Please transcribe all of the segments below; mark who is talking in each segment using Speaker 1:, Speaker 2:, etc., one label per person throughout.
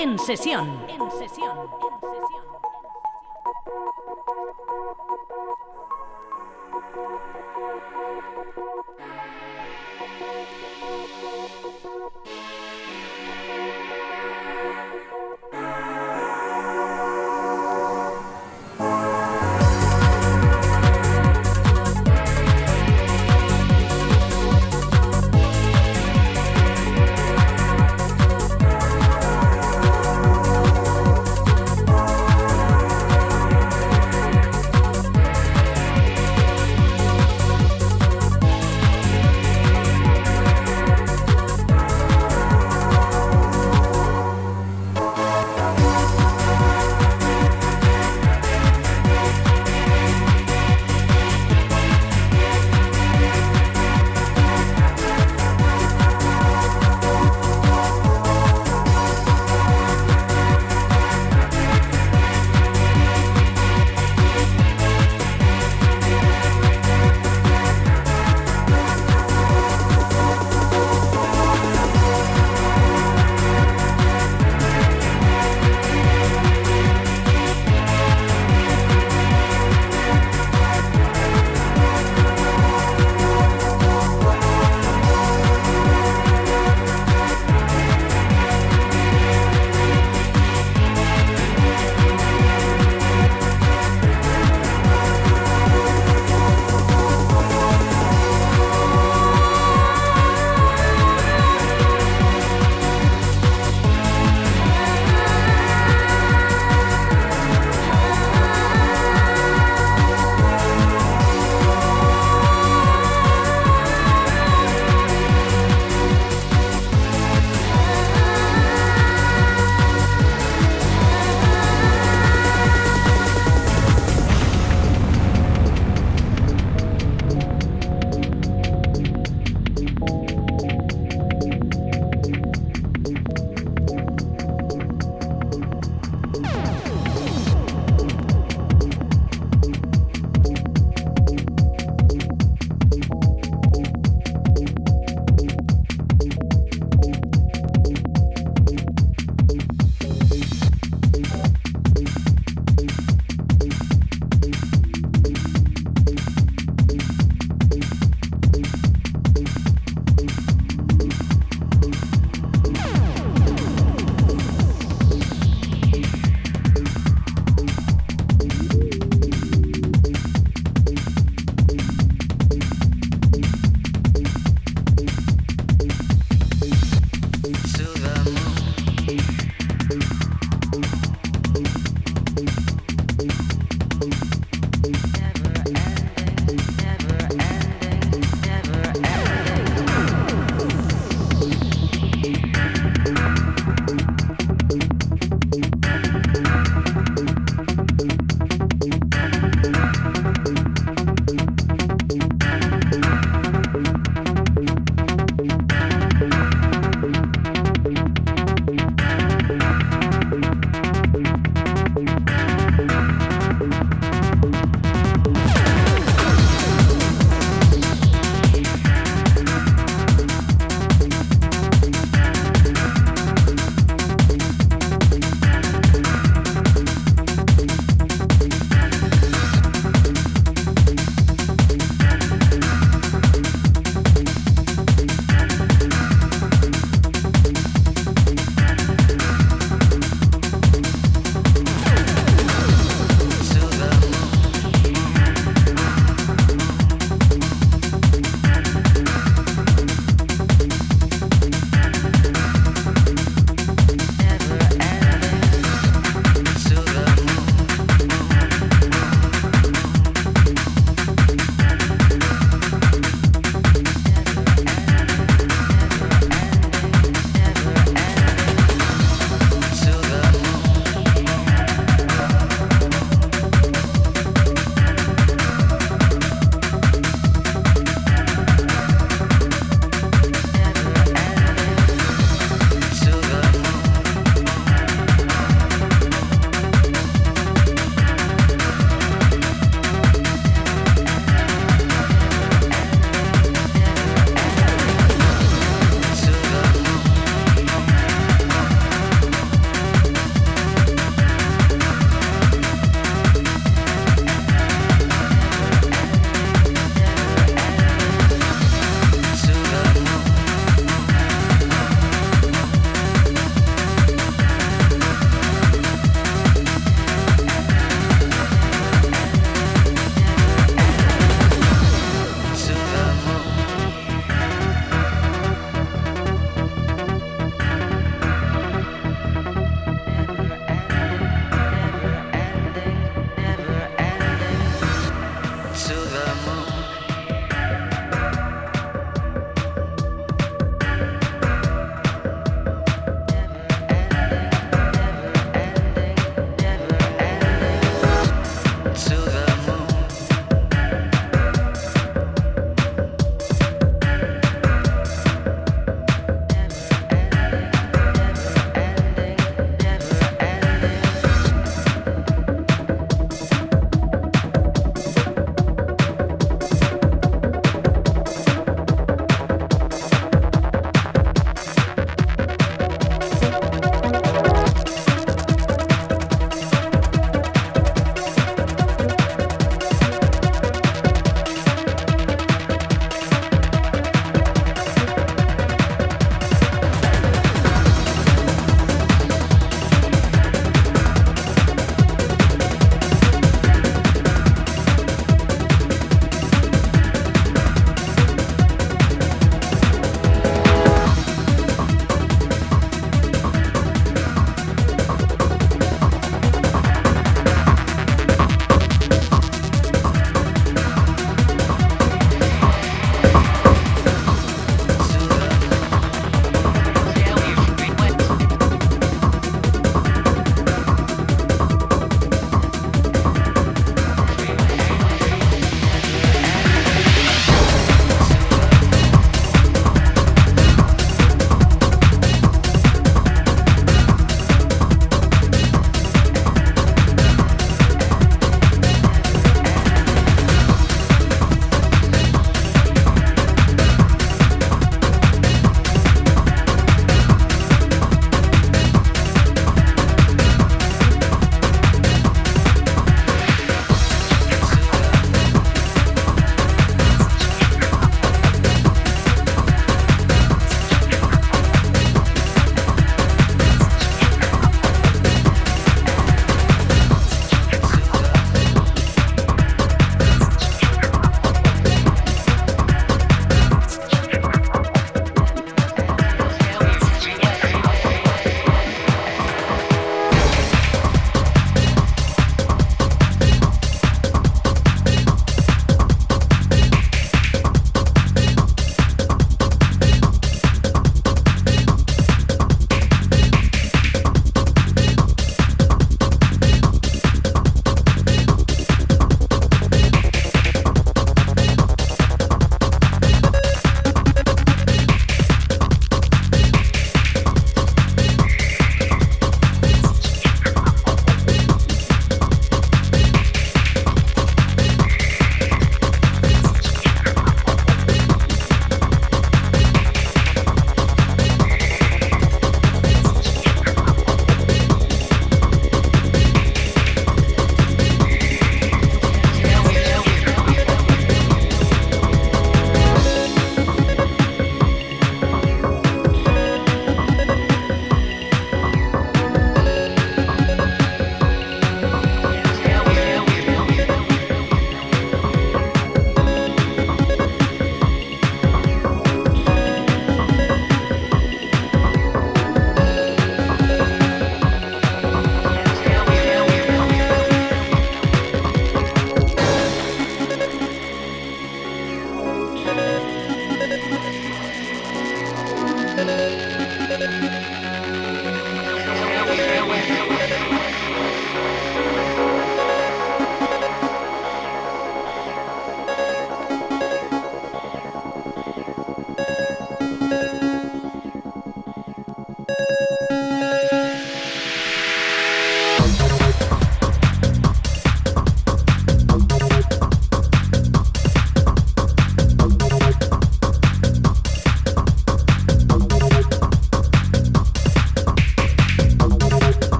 Speaker 1: En sesión.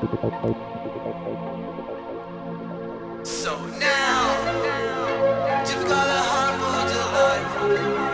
Speaker 1: So now, you've got a heart for the life.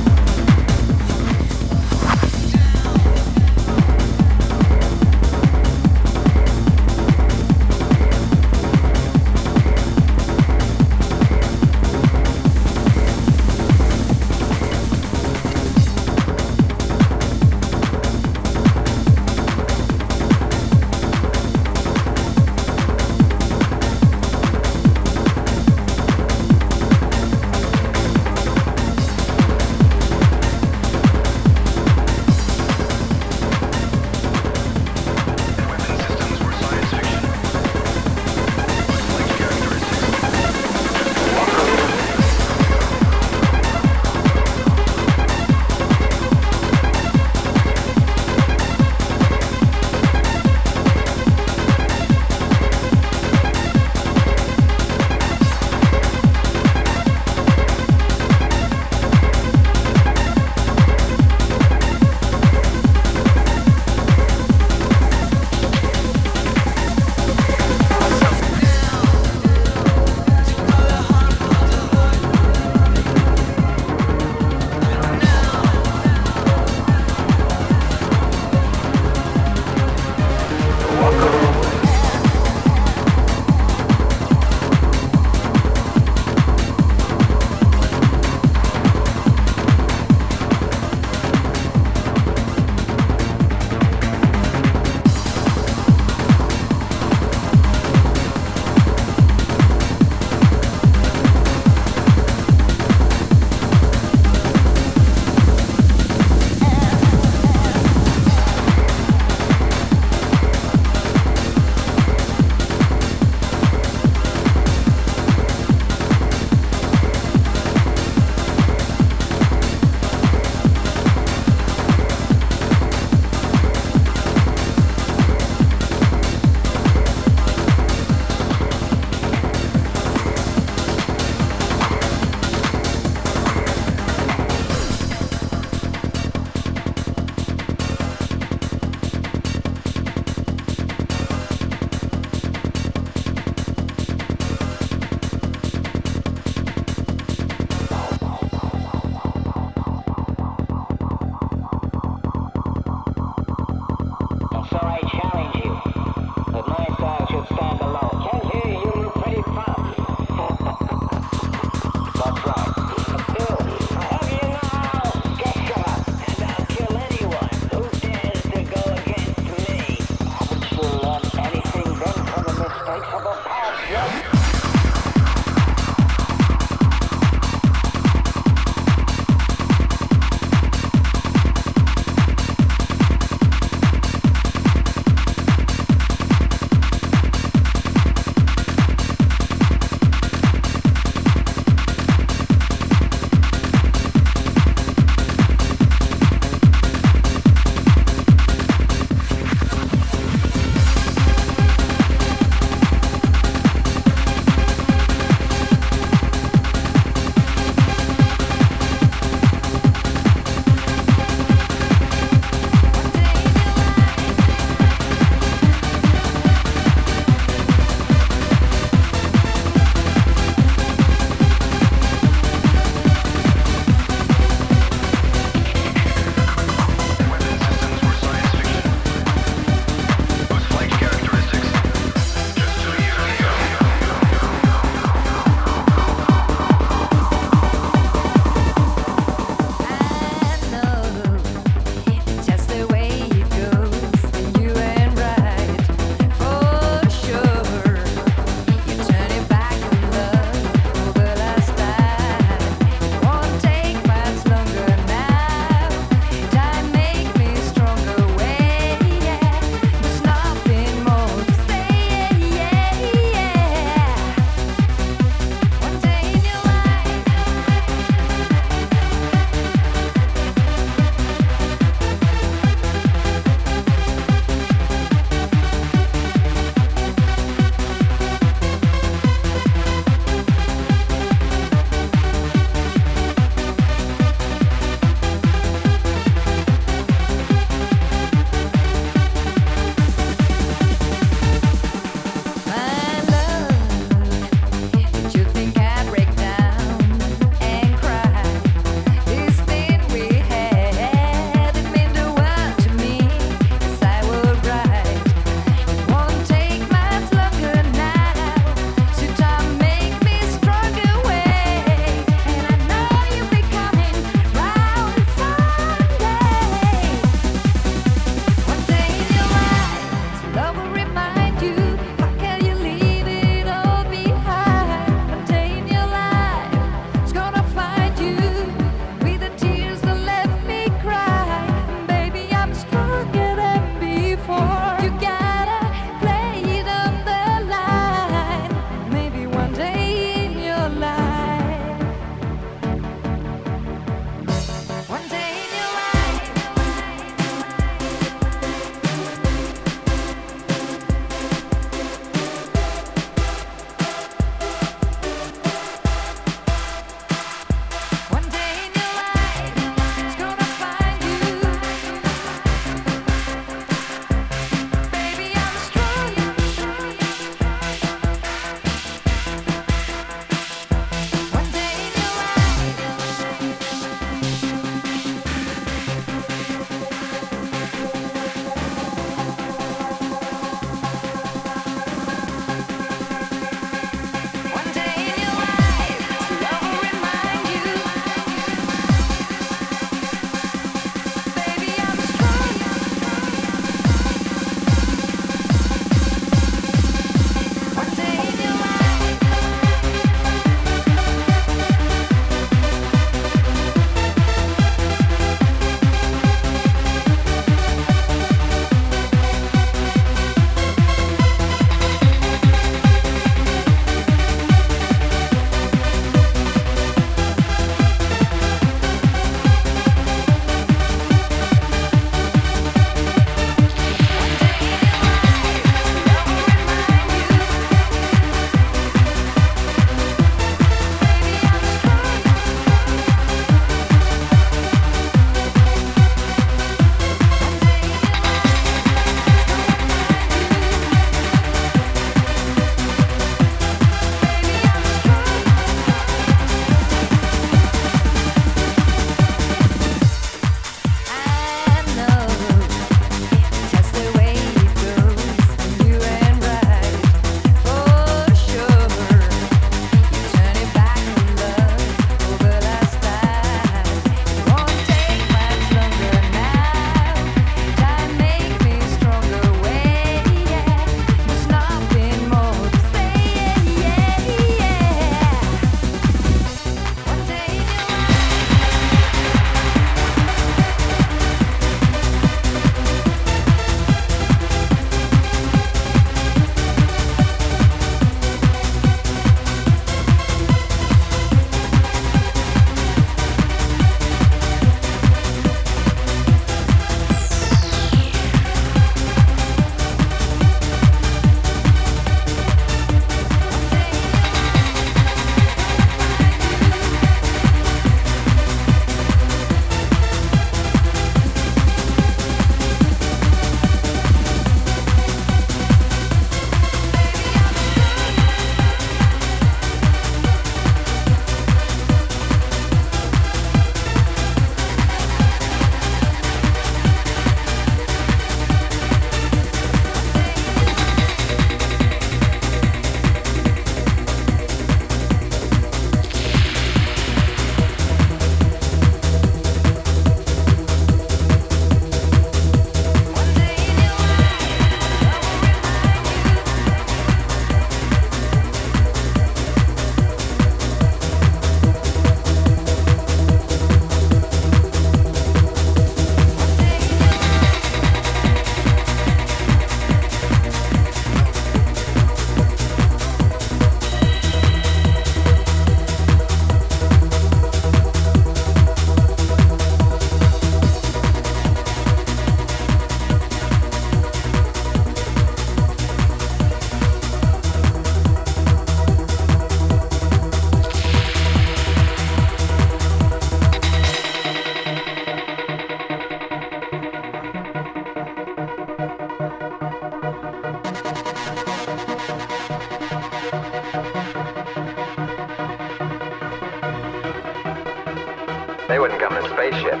Speaker 2: They wouldn't come in a spaceship.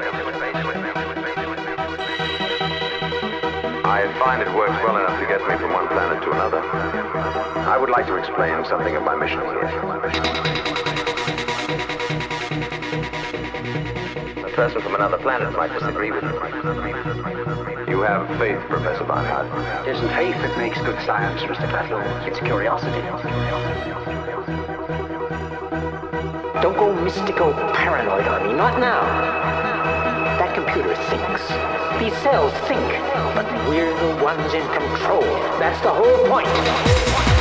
Speaker 2: I find it works well enough to get me from one planet to another. I would like to explain something of my mission here. A person from another planet might disagree with me. You have faith, Professor Barnhardt.
Speaker 3: It isn't faith that makes good science, Mr. Klaatu. It's curiosity. Don't go mystical paranoid on me, not now. That computer thinks. These cells think, but we're the ones in control. That's the whole point.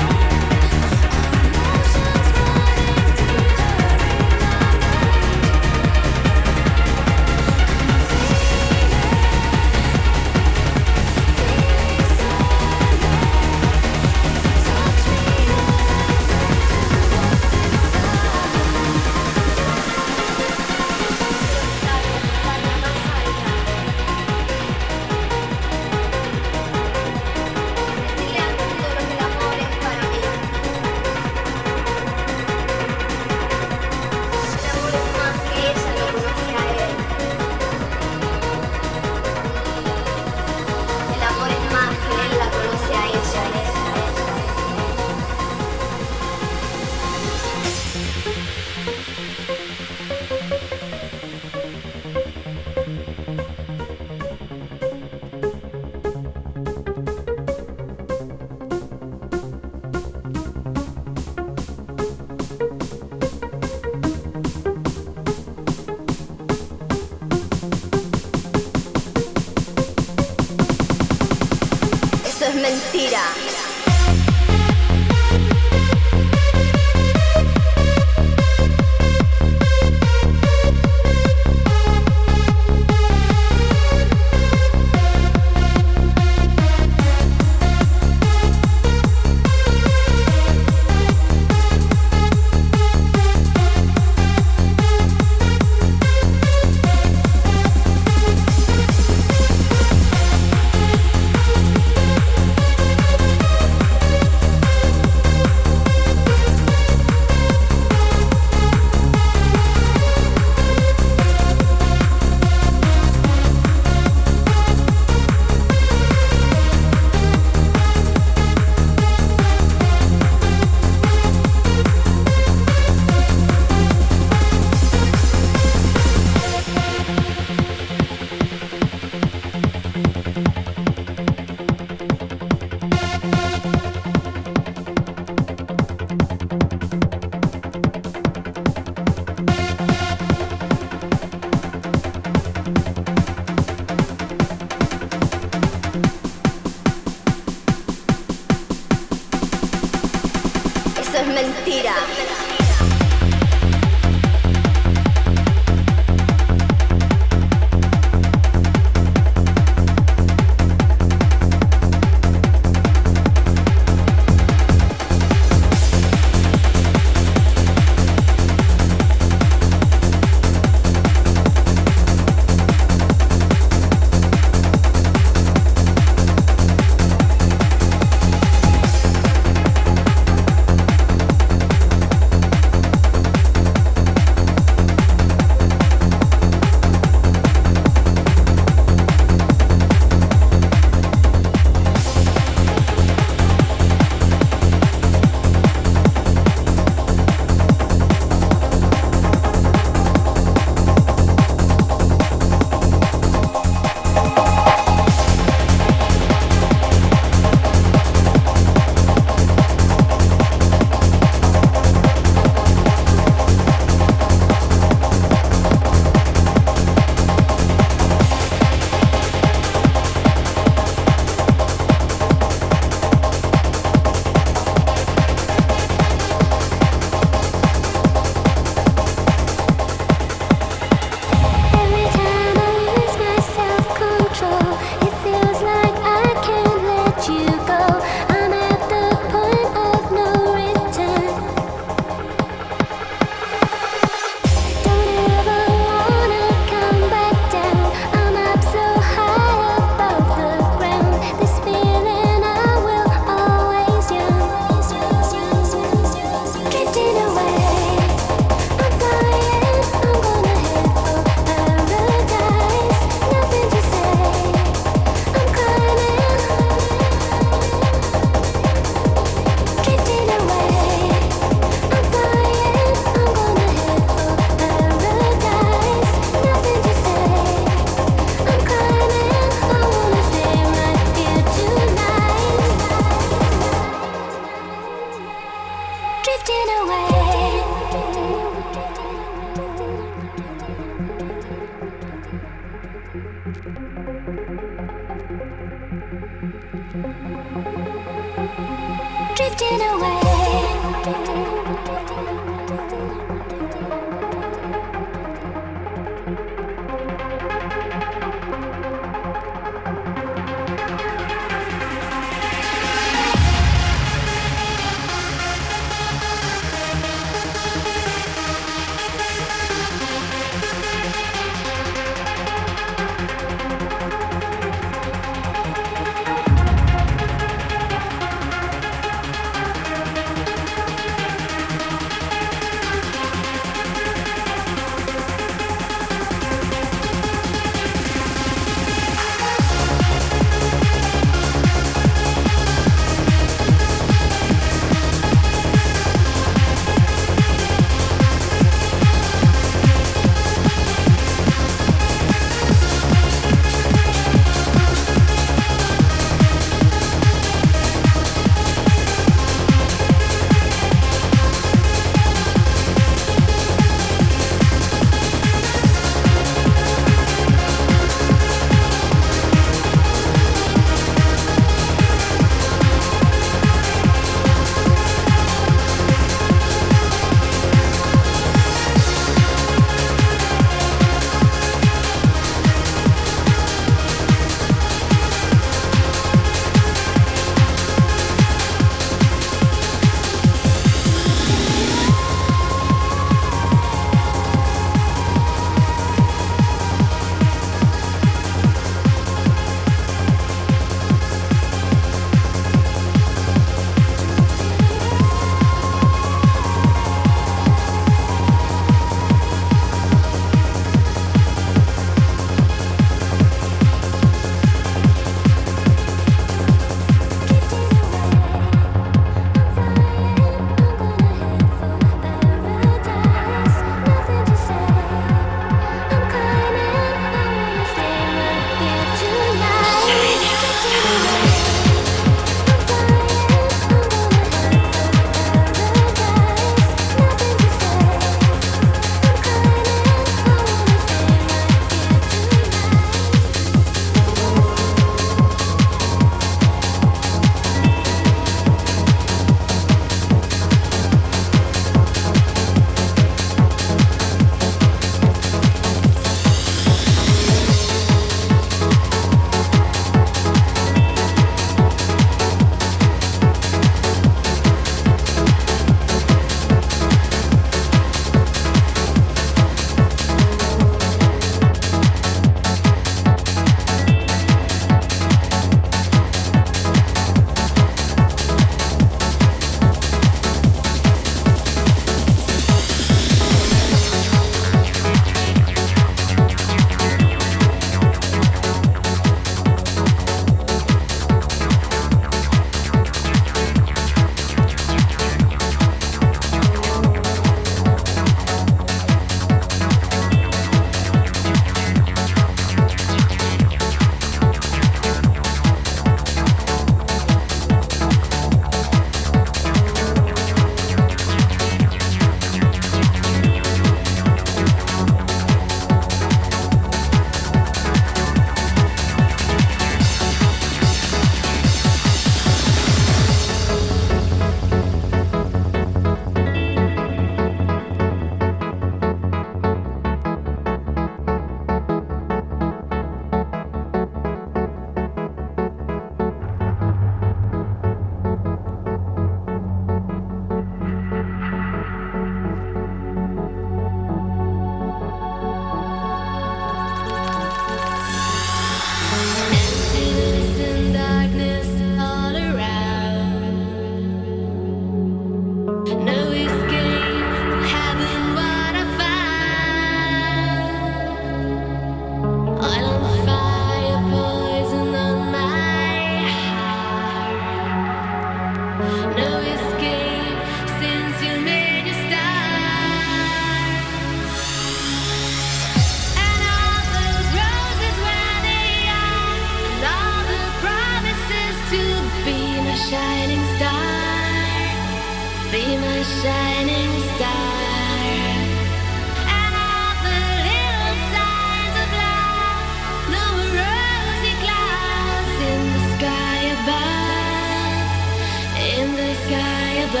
Speaker 4: Be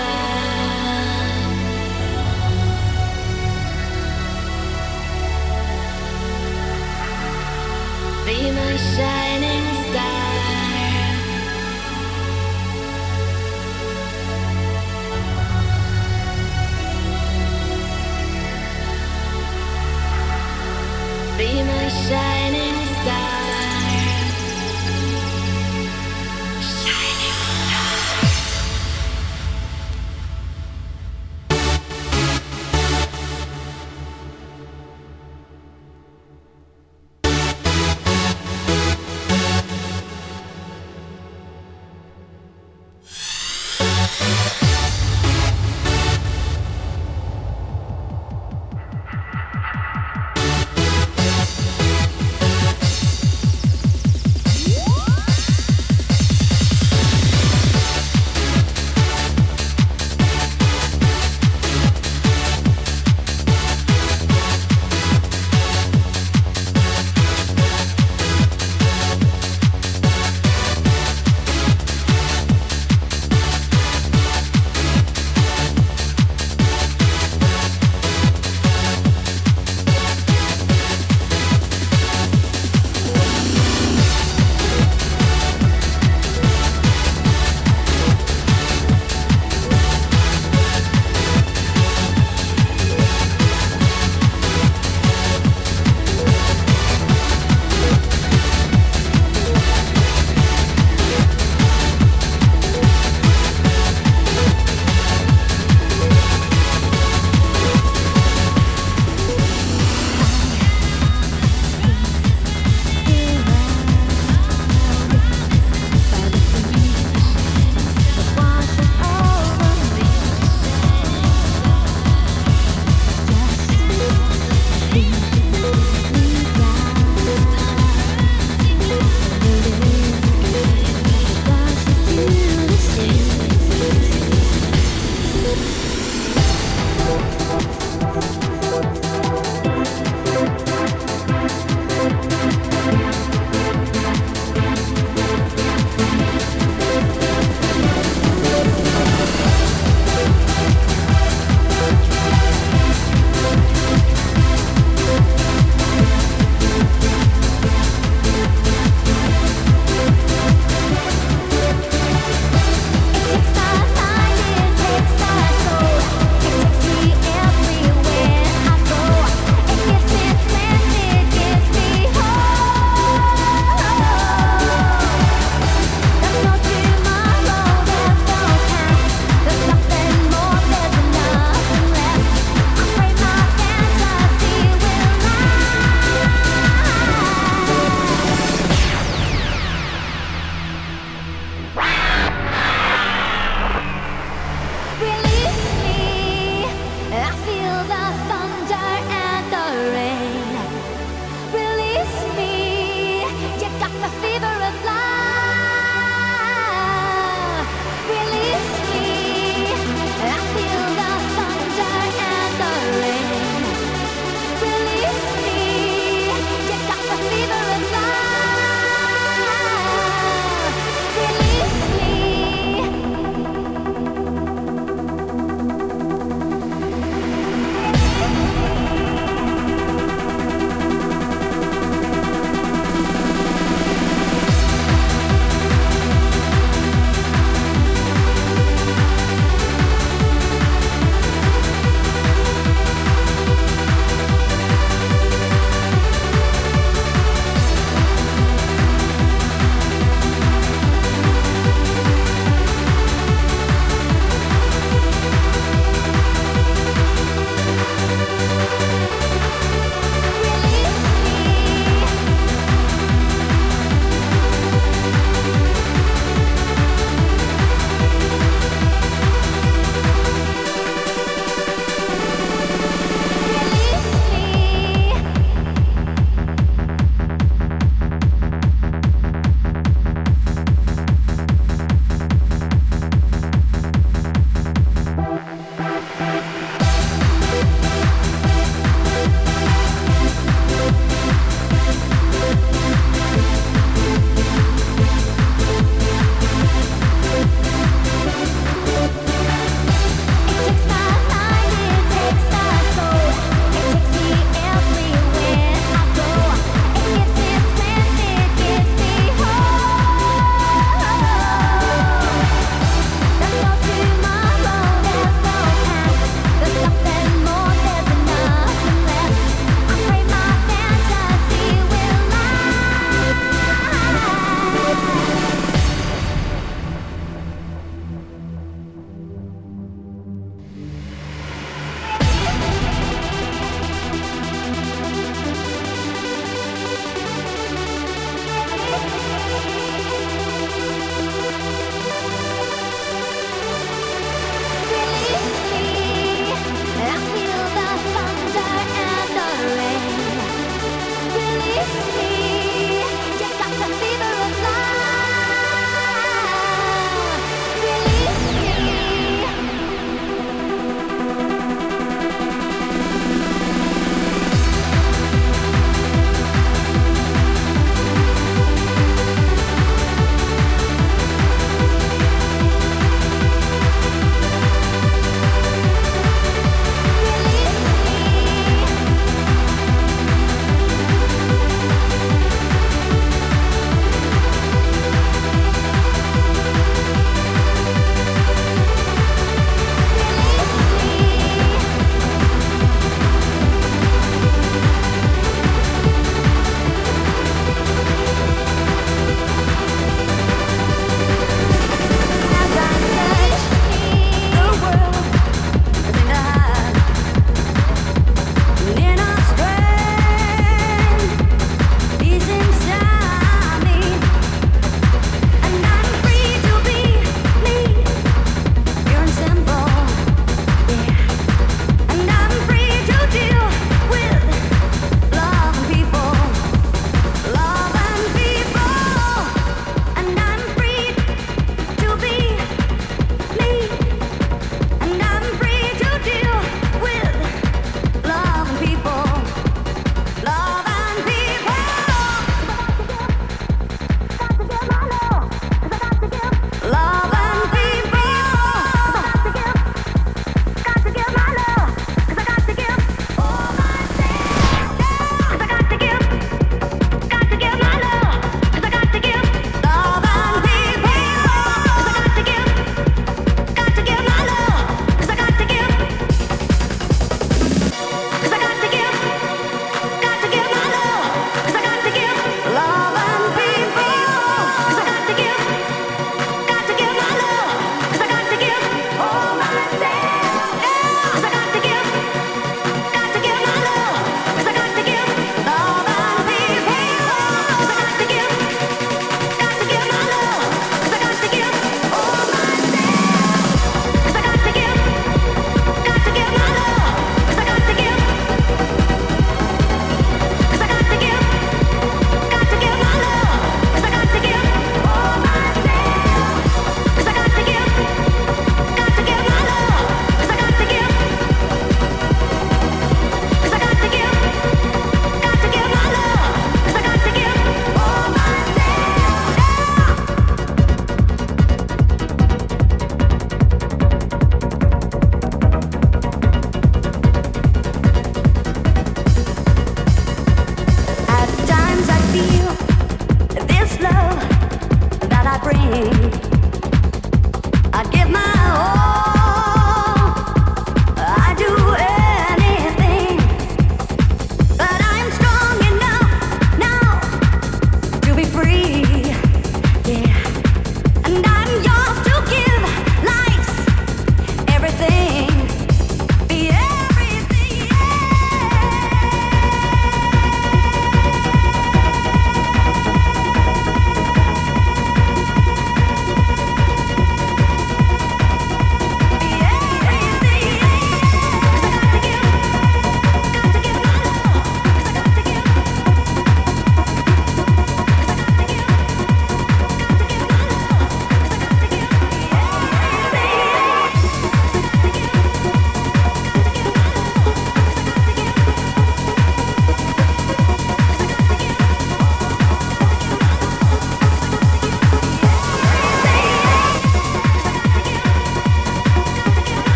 Speaker 4: my shining star.